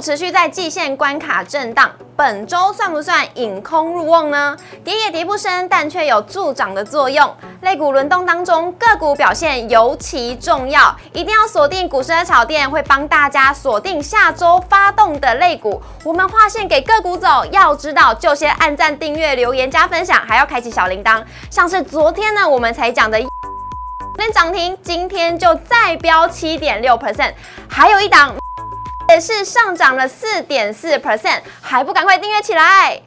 持续在季线关卡震荡，本周算不算引空入瓮呢？跌也跌不深，但却有助涨的作用。类股轮动当中，个股表现尤其重要，一定要锁定股市的炒店，会帮大家锁定下周发动的类股。我们划线给个股走，要知道就先按赞、订阅、留言、加分享，还要开启小铃铛。像是昨天呢，我们才讲的。天涨停，今天就再飙七点六 percent，还有一档也是上涨了四点四 percent，还不赶快订阅起来？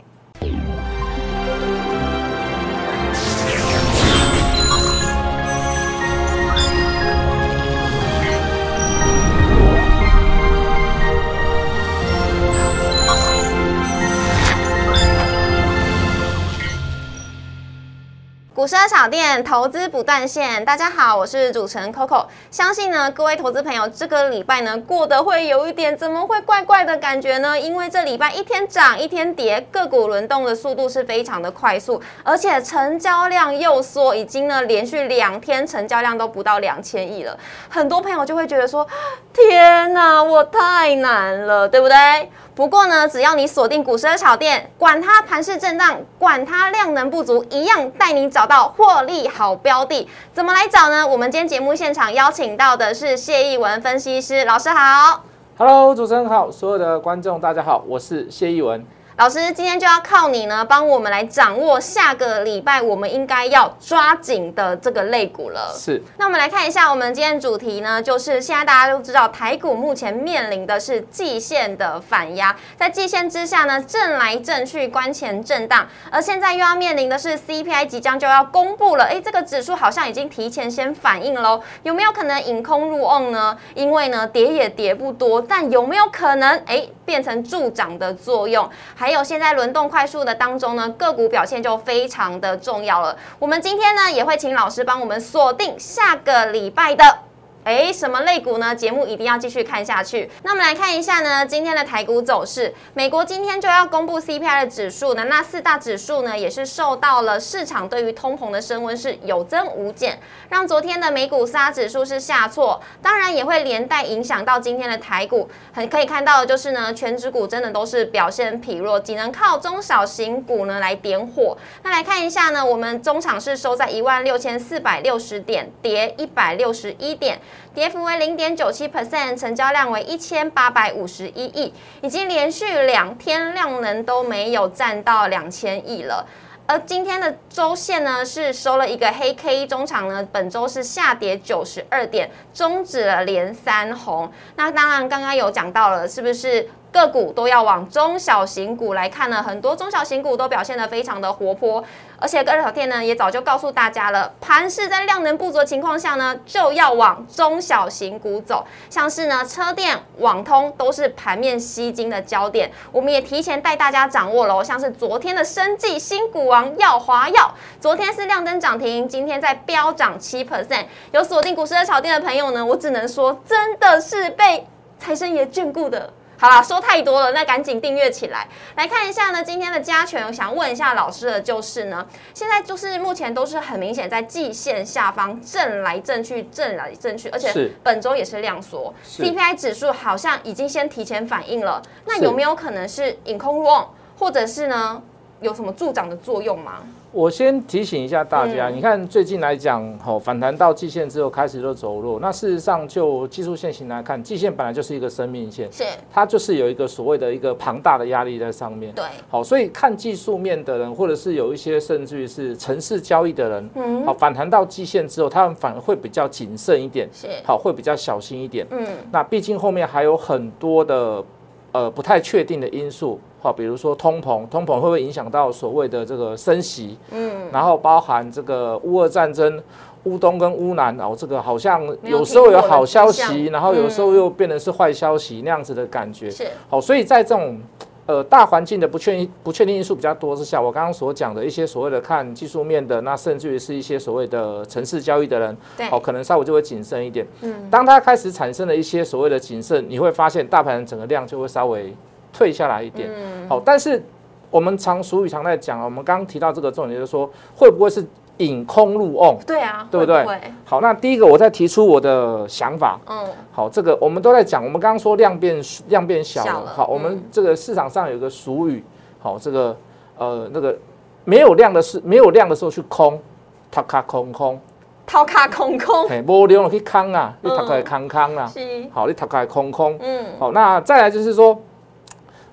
股市炒店投资不断线，大家好，我是主持人 Coco。相信呢，各位投资朋友这个礼拜呢过得会有一点怎么会怪怪的感觉呢？因为这礼拜一天涨一天跌，个股轮动的速度是非常的快速，而且成交量又缩，已经呢连续两天成交量都不到两千亿了。很多朋友就会觉得说：天哪，我太难了，对不对？不过呢，只要你锁定股市的炒店，管它盘势震荡，管它量能不足，一样带你找到获利好标的。怎么来找呢？我们今天节目现场邀请到的是谢义文分析师老师好。Hello，主持人好，所有的观众大家好，我是谢义文。老师，今天就要靠你呢，帮我们来掌握下个礼拜我们应该要抓紧的这个类股了。是，那我们来看一下，我们今天主题呢，就是现在大家都知道，台股目前面临的是季线的反压，在季线之下呢，震来震去，关前震荡，而现在又要面临的是 CPI 即将就要公布了，哎，这个指数好像已经提前先反应喽，有没有可能引空入瓮呢？因为呢，跌也跌不多，但有没有可能，哎？变成助涨的作用，还有现在轮动快速的当中呢，个股表现就非常的重要了。我们今天呢也会请老师帮我们锁定下个礼拜的。哎，什么类股呢？节目一定要继续看下去。那我们来看一下呢，今天的台股走势。美国今天就要公布 CPI 的指数呢，那四大指数呢也是受到了市场对于通膨的升温是有增无减，让昨天的美股四大指数是下挫，当然也会连带影响到今天的台股。很可以看到的就是呢，全指股真的都是表现疲弱，只能靠中小型股呢来点火。那来看一下呢，我们中场是收在一万六千四百六十点，跌一百六十一点。跌幅为零点九七 percent，成交量为一千八百五十一亿，已经连续两天量能都没有占到两千亿了。而今天的周线呢是收了一个黑 K，中场呢本周是下跌九十二点，终止了连三红。那当然刚刚有讲到了，是不是？个股都要往中小型股来看呢，很多中小型股都表现得非常的活泼，而且二小天呢也早就告诉大家了，盘势在量能不足的情况下呢，就要往中小型股走，像是呢车电、网通都是盘面吸金的焦点，我们也提前带大家掌握了，像是昨天的生技新股王耀华药，昨天是亮灯涨停，今天在飙涨七 percent，有锁定股市的炒店的朋友呢，我只能说真的是被财神爷眷顾的。好了，说太多了，那赶紧订阅起来。来看一下呢，今天的加权，我想问一下老师的就是呢，现在就是目前都是很明显在季线下方震来震去，震来震去，而且本周也是量缩，CPI 指数好像已经先提前反应了。那有没有可能是引空入瓮，或者是呢有什么助长的作用吗？我先提醒一下大家，你看最近来讲，吼反弹到季线之后开始就走弱。那事实上就技术线型来看，季线本来就是一个生命线，是它就是有一个所谓的一个庞大的压力在上面。对，好，所以看技术面的人，或者是有一些甚至于是城市交易的人，嗯，好反弹到季线之后，他们反而会比较谨慎一点，是好会比较小心一点。嗯，那毕竟后面还有很多的呃不太确定的因素。好，比如说通膨，通膨会不会影响到所谓的这个升息？嗯，然后包含这个乌俄战争，乌东跟乌南哦，这个好像有时候有好消息，然后有时候又变成是坏消息那样子的感觉。是，好，所以在这种呃大环境的不确定不确定因素比较多之下，我刚刚所讲的一些所谓的看技术面的，那甚至于是一些所谓的城市交易的人，对，好，可能稍微就会谨慎一点。嗯，当他开始产生了一些所谓的谨慎，你会发现大盘整个量就会稍微。退下来一点，好，但是我们常俗语常在讲啊，我们刚刚提到这个重点，就是说会不会是引空入瓮。对啊，对不对？好，那第一个我再提出我的想法。嗯，好，这个我们都在讲，我们刚刚说量变量变小了。好，我嗯。们这个市场上有一个俗语，好，这个呃那个没有量的是没有量的时候去空，塔卡空空，掏卡空空，嘿，无量了去空啊，你嗯。塔卡空空啦。是，好，你头卡空空。嗯，好，那再来就是说，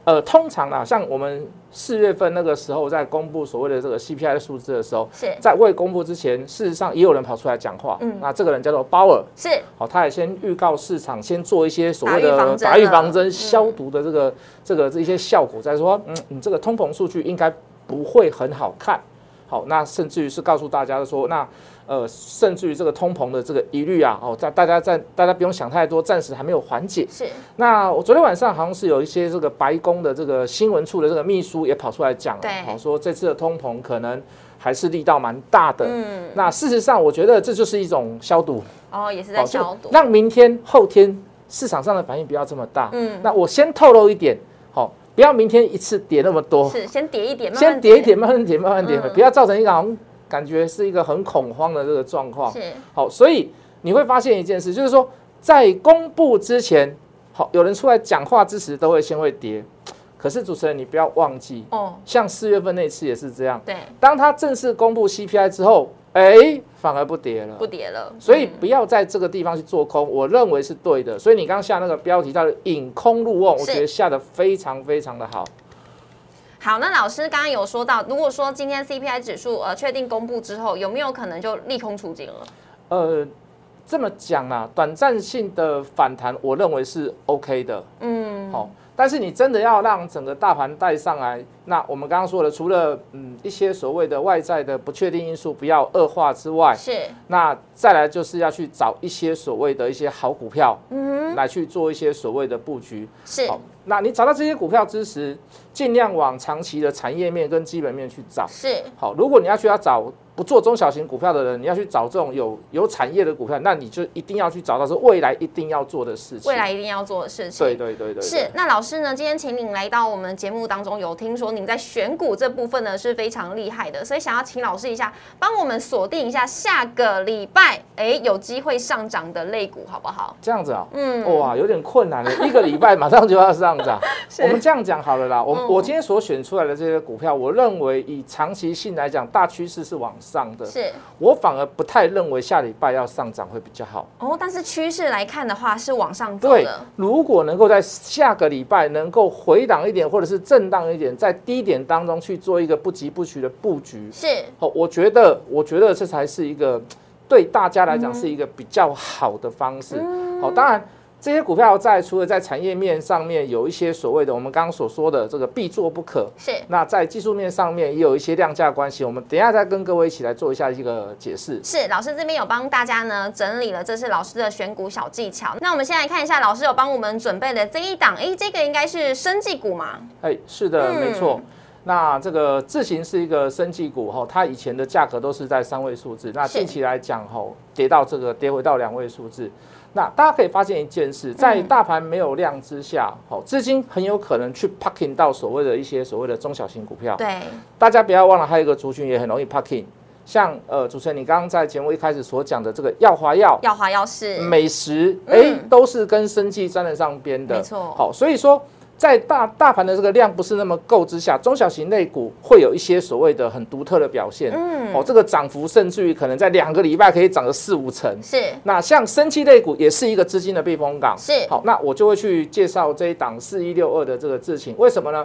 呃，通常啊，像我们四月份那个时候在公布所谓的这个 CPI 的数字的时候，是。在未公布之前，事实上也有人跑出来讲话。嗯。那这个人叫做鲍尔，是，好，他也先预告市场，先做一些所谓的打预防针消毒的这个这个这一些效果，再说，嗯，你这个通膨数据应该不会很好看。好，那甚至于是告诉大家说，那呃，甚至于这个通膨的这个疑虑啊，哦，在大家在大家不用想太多，暂时还没有缓解。是，那我昨天晚上好像是有一些这个白宫的这个新闻处的这个秘书也跑出来讲好说这次的通膨可能还是力道蛮大的。嗯，那事实上，我觉得这就是一种消毒，哦，也是在消毒，让明天、后天市场上的反应不要这么大。嗯，那我先透露一点，好，不要明天一次跌那么多，是先跌一点，慢慢先跌一点，慢慢跌，慢慢跌，嗯。不要造成一个好像感觉是一个很恐慌的这个状况。是，好，所以你会发现一件事，就是说在公布之前，好，有人出来讲话之时都会先会跌，可是主持人你不要忘记，哦，像四月份那次也是这样，对，当他正式公布 CPI 之后，哎，反而不跌了不。跌了，所以嗯不要在这个地方去做空，我认为是对的。所以你刚刚下那个标题叫“引空入瓮”，我是觉得下的非常非常的好。好，那老师刚刚有说到，如果说今天 CPI 指数呃确定公布之后，有没有可能就利空出尽了？呃，这么讲啊，短暂性的反弹，我认为是 OK 的。嗯，好、但是你真的要让整个大盘带上来，那我们刚刚说的，除了嗯一些所谓的外在的不确定因素不要恶化之外，是，那再来就是要去找一些所谓的一些好股票，嗯，来去做一些所谓的布局。是，好，那你找到这些股票之时，尽量往长期的产业面跟基本面去找。是，好，如果你要去要找不做中小型股票的人，你要去找这种有有产业的股票，那你就一定要去找到是未来一定要做的事情。未来一定要做的事情。对对对对，是，那老师呢？今天请您来到我们节目当中，有听说您在选股这部分呢是非常厉害的，所以想要请老师一下，帮我们锁定一下下个礼拜，哎，有机会上涨的类股，好不好？这样子啊、嗯，哇，有点困难了，一个礼拜马上就要上涨。我们这样讲好了啦，我、嗯我今天所选出来的这些股票，我认为以长期性来讲，大趋势是往上的，是我反而不太认为下礼拜要上涨会比较好。哦，但是趋势来看的话是往上走对的，，如果能够在下个礼拜能够回档一点，或者是震荡一点，在低点当中去做一个不急不徐的布局，是哦，我觉得，我觉得这才是一个对大家来讲是一个比较好的方式。好、当然这些股票在除了在产业面上面有一些所谓的我们刚刚所说的这个必做不可，是。那在技术面上面也有一些量价关系，我们等一下再跟各位一起来做一下一个解释。是老师这边有帮大家呢整理了，这是老师的选股小技巧。那我们先来看一下，老师有帮我们准备的这一档，哎，这个应该是生技股嘛？哎，是的，嗯没错。那这个智行是一个生技股哈，它以前的价格都是在三位数字，那近期来讲哈，跌到这个跌回到两位数字。那大家可以发现一件事，在大盘没有量之下，好，资金很有可能去 parking 到所谓的一些所谓的中小型股票。对，大家不要忘了，还有一个族群也很容易 parking，像呃主持人你刚刚在节目一开始所讲的这个耀华药、耀华耀是美食，嗯哎，都是跟生计沾得上边的。没错好，所以说在大大盘的这个量不是那么够之下，中小型类股会有一些所谓的很独特的表现。嗯，哦，这个涨幅甚至于可能在两个礼拜可以涨个四五成。是那像生气类股也是一个资金的避风港。是好，那我就会去介绍这一档四一六二的这个事情，为什么呢？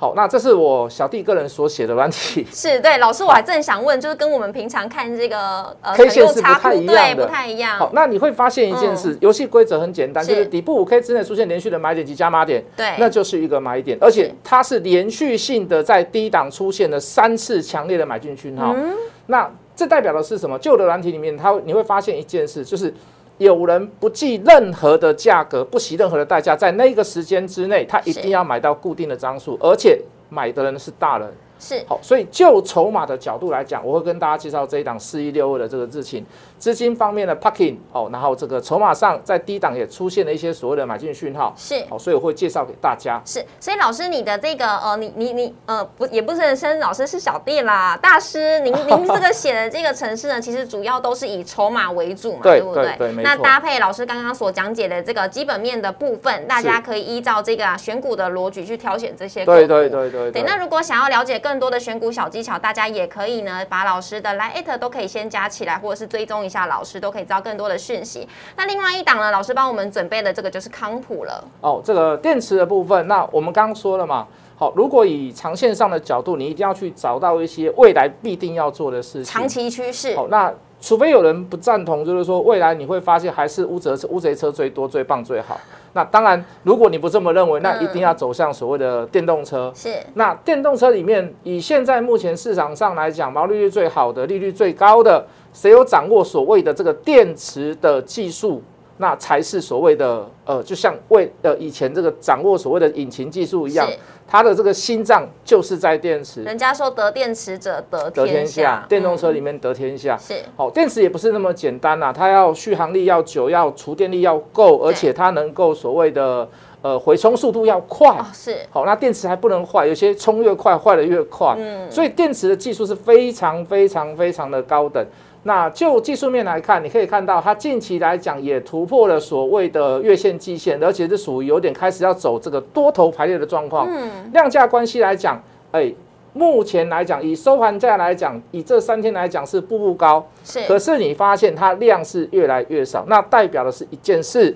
好，那这是我小弟个人所写的软体。是，对，老师我还正想问，就是跟我们平常看这个呃 K 线是不太一样的不太一样。好，那你会发现一件事，游戏规则很简单，就是底部五 K 之内出现连续的买点及加码点，对，那就是一个买点，而且它是连续性的在低档出现了三次强烈的买进讯号。嗯那这代表的是什么？旧的软体里面，它你会发现一件事，就是有人不计任何的价格，不惜任何的代价，在那个时间之内，他一定要买到固定的张数，而且买的人是大人。是好，所以就筹码的角度来讲，我会跟大家介绍这一档四一六二的这个日情，资金方面的 parking 哦，然后这个筹码上在低档也出现了一些所谓的买进讯号，是哦，所以我会介绍给大家。是，所以老师你的这个呃，你你你呃不也不是生老师是小弟啦，大师您 您这个写的这个城市呢，其实主要都是以筹码为主嘛，对不对？那搭配老师刚刚所讲解的这个基本面的部分，大家可以依照这个啊选股的逻辑去挑选这些对对对对对。那如果想要了解更多的选股小技巧，大家也可以呢把老师的来艾特都可以先加起来，或者是追踪下老师，都可以知道更多的讯息。那另外一档呢，老师帮我们准备的这个就是康普了。哦，这个电池的部分，那我们刚刚说了嘛，好，如果以长线上的角度，你一定要去找到一些未来必定要做的事情，长期趋势。好，那。除非有人不赞同，就是说未来你会发现还是乌贼、乌贼车最多、最棒、最好。那当然，如果你不这么认为，那一定要走向所谓的电动车。是。那电动车里面，以现在目前市场上来讲，毛利率最好的、利率最高的，谁有掌握所谓的这个电池的技术？那才是所谓的呃，就像为呃以前这个掌握所谓的引擎技术一样，它的这个心脏就是在电池。人家说得电池者得得天下，电动车里面得天下。是，好，电池也不是那么简单呐，它要续航力要久，要储电力要够，而且它能够所谓的呃回充速度要快。是，好，那电池还不能坏，有些充越快坏的越快。嗯，所以电池的技术是非常非常非常的高等。那就技术面来看，你可以看到它近期来讲也突破了所谓的月线、季线，而且是属于有点开始要走这个多头排列的状况。嗯，量价关系来讲，哎，目前来讲以收盘价来讲，以这三天来讲是步步高。是，可是你发现它量是越来越少，那代表的是一件事，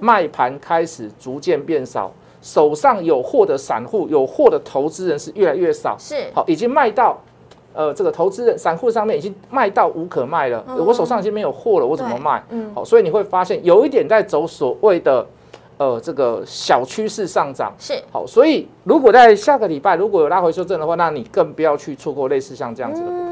卖盘开始逐渐变少，手上有货的散户、有货的投资人是越来越少。是，好，已经卖到。呃，这个投资人、散户上面已经卖到无可卖了，我手上已经没有货了，我怎么卖？嗯，好，所以你会发现有一点在走所谓的呃这个小趋势上涨，是好，所以如果在下个礼拜如果有拉回修正的话，那你更不要去错过类似像这样子的股票。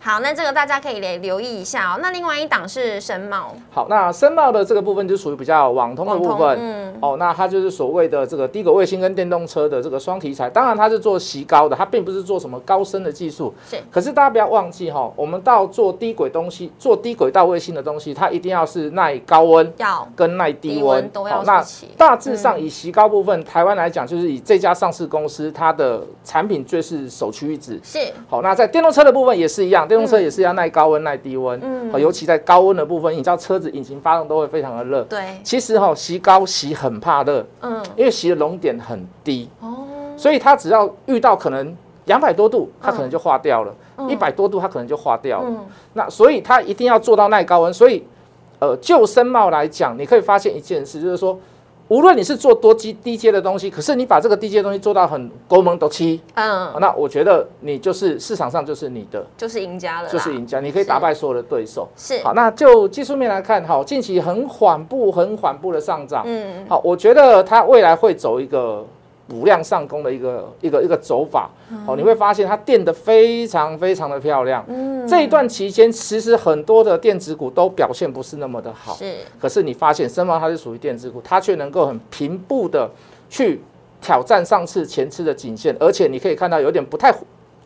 好，那这个大家可以留留意一下哦。那另外一档是深茂。好，那深茂的这个部分就属于比较网通的部分。嗯。哦，那它就是所谓的这个低轨卫星跟电动车的这个双题材。当然，它是做极高的，它并不是做什么高深的技术。是。可是大家不要忘记哈，我们到做低轨东西、做低轨道卫星的东西，它一定要是耐高温，要跟耐低温都要那大致上以极高部分，台湾来讲，就是以这家上市公司它的产品最是首屈一指。是。好，那在电动车的部分也是一样。电动车也是要耐高温、耐低温，嗯，尤其在高温的部分，你知道车子引擎发动都会非常的热，对。其实哈，吸高吸很怕热，嗯，因为吸的熔点很低，哦，所以它只要遇到可能两百多度，它可能就化掉了；一百多度，它可能就化掉了。那所以它一定要做到耐高温。所以，呃，就深茂来讲，你可以发现一件事，就是说。无论你是做多低低阶的东西，可是你把这个低阶东西做到很高门都七，嗯，那我觉得你就是市场上就是你的，就是赢家了，就是赢家，你可以打败所有的对手。是，好，那就技术面来看，哈，近期很缓步、很缓步的上涨，嗯，好，我觉得它未来会走一个。补量上攻的一个一个一个走法，哦，你会发现它垫的非常非常的漂亮。嗯，这一段期间，其实很多的电子股都表现不是那么的好。是，可是你发现深茂它是属于电子股，它却能够很平步的去挑战上次前次的颈线，而且你可以看到有点不太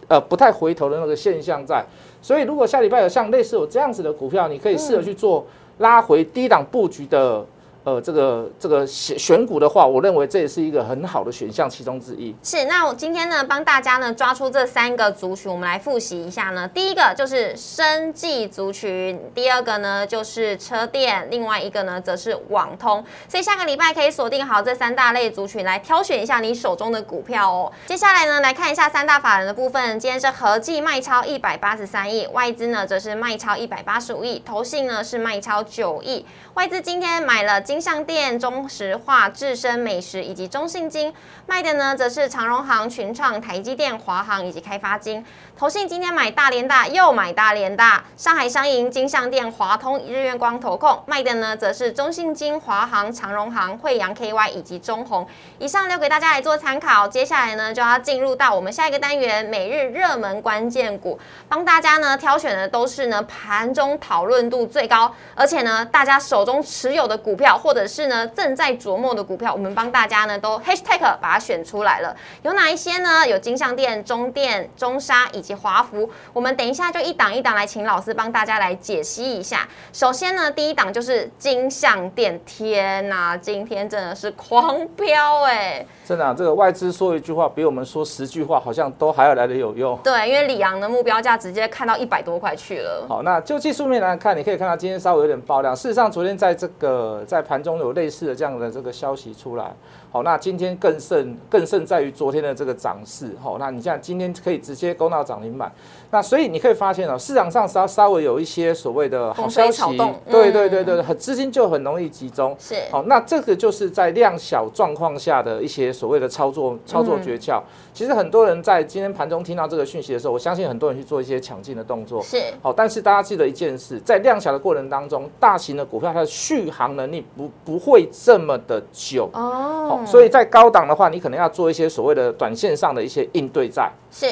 呃不太回头的那个现象在。所以如果下礼拜有像类似有这样子的股票，你可以试着去做拉回低档布局的。呃，这个这个选选股的话，我认为这也是一个很好的选项其中之一。是，那我今天呢，帮大家呢抓出这三个族群，我们来复习一下呢。第一个就是生技族群，第二个呢就是车电，另外一个呢则是网通。所以下个礼拜可以锁定好这三大类族群来挑选一下你手中的股票哦。接下来呢，来看一下三大法人的部分，今天是合计卖超一百八十三亿，外资呢则是卖超一百八十五亿，投信呢是卖超九亿。外资今天买了金相店、中石化、智深美食以及中信金，卖的呢则是长荣行、群创、台积电、华航以及开发金。投信今天买大连大，又买大连大，上海商银、金相店、华通、日月光投控卖的呢，则是中信金、华航、长荣航、惠阳 KY 以及中红。以上留给大家来做参考。接下来呢，就要进入到我们下一个单元——每日热门关键股，帮大家呢挑选的都是呢盘中讨论度最高，而且呢大家手中持有的股票或者是呢正在琢磨的股票，我们帮大家呢都 hashtag 把它选出来了。有哪一些呢？有金相店、中电、中沙以及华福。我们等一下就一档一档来请老师帮大家来解析一下。首先呢，第一档就是金相店，天呐，今天真的是狂飙哎！真的，这个外资说一句话，比我们说十句话好像都还要来的有用。对，因为里昂的目标价直接看到一百多块去了。好，那就技术面来看，你可以看到今天稍微有点爆量。事实上，昨天在这个在盘中有类似的这样的这个消息出来。好，那今天更胜更胜在于昨天的这个涨势。好，那你像今天可以直接攻到涨停板。那所以你可以发现哦，市场上稍稍微有一些所谓的好消息，对对对对，很资金就很容易集中。是。好，那这个就是在量小状况下的一些所谓的操作操作诀窍。其实很多人在今天盘中听到这个讯息的时候，我相信很多人去做一些抢进的动作。是。好，但是大家记得一件事，在量小的过程当中，大型的股票它的续航能力不不会这么的久。哦。所以在高档的话，你可能要做一些所谓的短线上的一些应对在。是，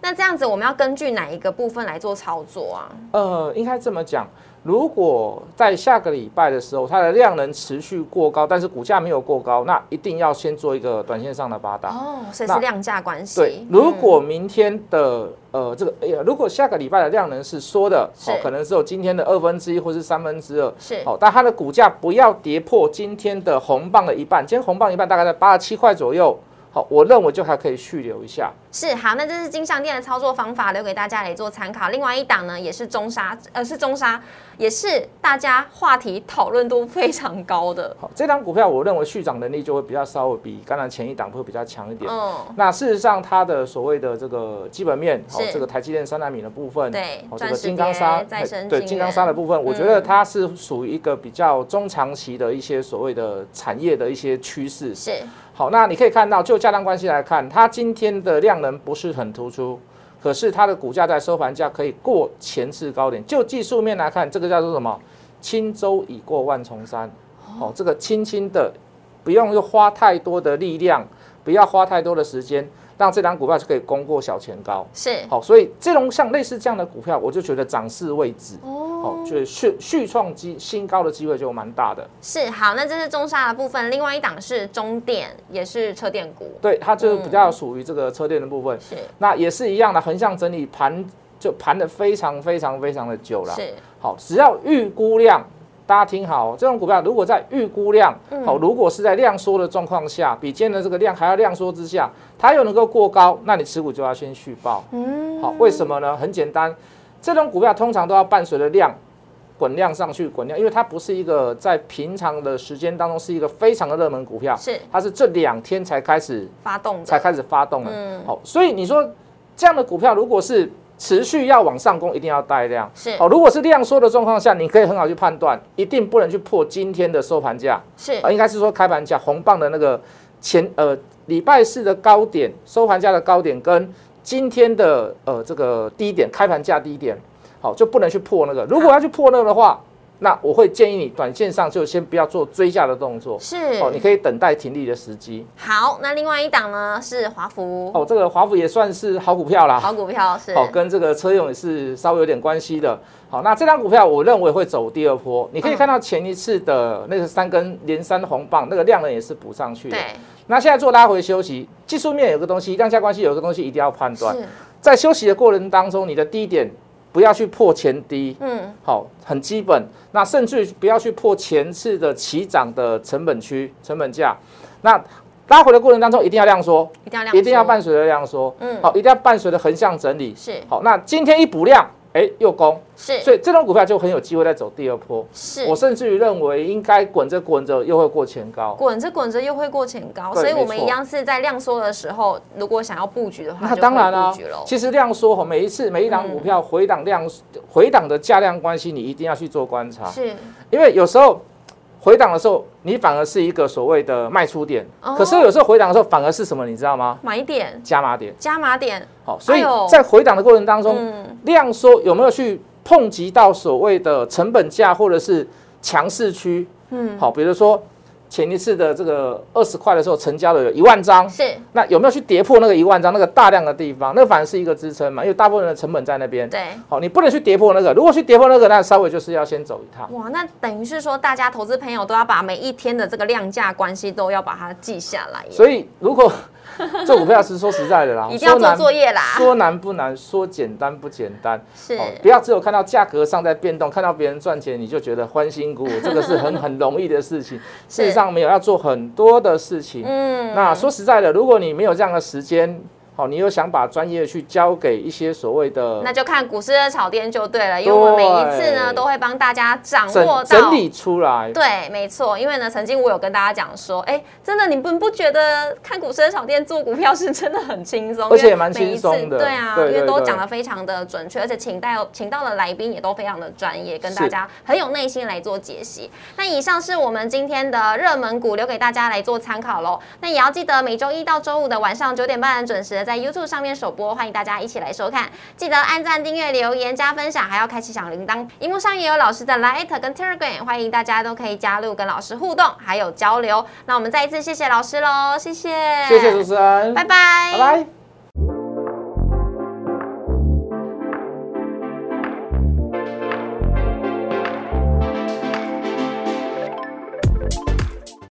那这样子我们要根据哪一个部分来做操作啊？呃，应该这么讲。如果在下个礼拜的时候，它的量能持续过高，但是股价没有过高，那一定要先做一个短线上的八大哦，所以是量价关系。对，如果明天的呃这个哎呀，如果下个礼拜的量能是缩的，哦，可能只有今天的二分之一或是三分之二，是哦，但它的股价不要跌破今天的红棒的一半，今天红棒一半大概在八十七块左右。好，我认为就还可以续留一下。是好，那这是金项店的操作方法，留给大家来做参考。另外一档呢，也是中沙，呃，是中沙，也是大家话题讨论度非常高的。好，这档股票我认为续涨能力就会比较稍微比刚才前一档会比较强一点。嗯，那事实上它的所谓的这个基本面，好，这个台积电三纳米的部分，对，这个金刚砂，对，金刚砂的部分，我觉得它是属于一个比较中长期的一些所谓的产业的一些趋势。是。好，那你可以看到，就价量关系来看，它今天的量能不是很突出，可是它的股价在收盘价可以过前次高点。就技术面来看，这个叫做什么？轻舟已过万重山。哦，这个轻轻的，不用又花太多的力量，不要花太多的时间。让这张股票就可以攻过小前高，是好，所以这种像类似这样的股票，我就觉得涨势未止哦，好，就续续创机新高的机会就蛮大的。是好，那这是中沙的部分，另外一档是中电，也是车电股，对，它就比较属于这个车电的部分。是，那也是一样的，横向整理盘就盘的非常非常非常的久了。是好，只要预估量。大家听好，这种股票如果在预估量好，如果是在量缩的状况下，比今天的这个量还要量缩之下，它又能够过高，那你持股就要先续报。嗯，好，为什么呢？很简单，这种股票通常都要伴随着量滚量上去，滚量，因为它不是一个在平常的时间当中是一个非常的热门股票，是它是这两天才开始发动，才开始发动的。嗯，好，所以你说这样的股票如果是。持续要往上攻，一定要带量。是哦，如果是量缩的状况下，你可以很好去判断，一定不能去破今天的收盘价。是啊，应该是说开盘价红棒的那个前呃礼拜四的高点，收盘价的高点跟今天的呃这个低点开盘价低点，好就不能去破那个。如果要去破那个的话。那我会建议你，短线上就先不要做追加的动作，是哦，你可以等待停利的时机。好，那另外一档呢是华孚哦，这个华孚也算是好股票啦，好股票是哦，跟这个车用也是稍微有点关系的。好，那这张股票我认为会走第二波，你可以看到前一次的那个三根连三红棒，那个量能也是补上去的。对，那现在做拉回休息，技术面有个东西，量价关系有个东西一定要判断，在休息的过程当中，你的低点。不要去破前低，嗯，好，很基本。那甚至不要去破前次的起涨的成本区、成本价。那拉回的过程当中，一定要量缩，一定要量，一定要伴随着量缩，嗯，好，一定要伴随着横向整理。是，好，那今天一补量。哎，又攻，是，所以这种股票就很有机会再走第二波。是，我甚至于认为应该滚着滚着又会过前高，滚着滚着又会过前高。所以我们一样是在量缩的时候，如果想要布局的话，那当然了。其实量缩哈，每一次每一档股票回档量回档的价量关系，你一定要去做观察。是，因为有时候。回档的时候，你反而是一个所谓的卖出点，可是有时候回档的时候反而是什么？你知道吗？买点、加码点、加码点。好，所以在回档的过程当中，量缩有没有去碰及到所谓的成本价或者是强势区？嗯，好，比如说。前一次的这个二十块的时候成交了有一万张，是，那有没有去跌破那个一万张那个大量的地方？那反而是一个支撑嘛，因为大部分人的成本在那边。对，好，你不能去跌破那个，如果去跌破那个，那稍微就是要先走一趟。哇，那等于是说，大家投资朋友都要把每一天的这个量价关系都要把它记下来。所以如果做股票是说实在的啦，一定要做作业啦。说难不难，说简单不简单。是，哦，不要只有看到价格上在变动，看到别人赚钱你就觉得欢欣鼓舞，这个是很 很容易的事情。事实上没有，要做很多的事情。嗯，那说实在的，如果你没有这样的时间，好，你又想把专业去交给一些所谓的那就看股市的炒店就对了，因为我们每一次呢都会帮大家掌握到整理出来，对，没错，因为呢，曾经我有跟大家讲说，哎，真的，你们不觉得看股市的炒店做股票是真的很轻松，而且也蛮轻松的对啊，因为都讲的非常的准确，而且请到请到的来宾也都非常的专业，跟大家很有耐心来做解析。那以上是我们今天的热门股，留给大家来做参考喽。那也要记得每周一到周五的晚上九点半准时在 YouTube 上面首播，欢迎大家一起来收看。记得按赞、订阅、留言、加分享，还要开启小铃铛。荧幕上也有老师的 Light 跟 Telegram，欢迎大家都可以加入跟老师互动，还有交流。那我们再一次谢谢老师喽，谢谢，谢谢主持人，拜拜，拜拜。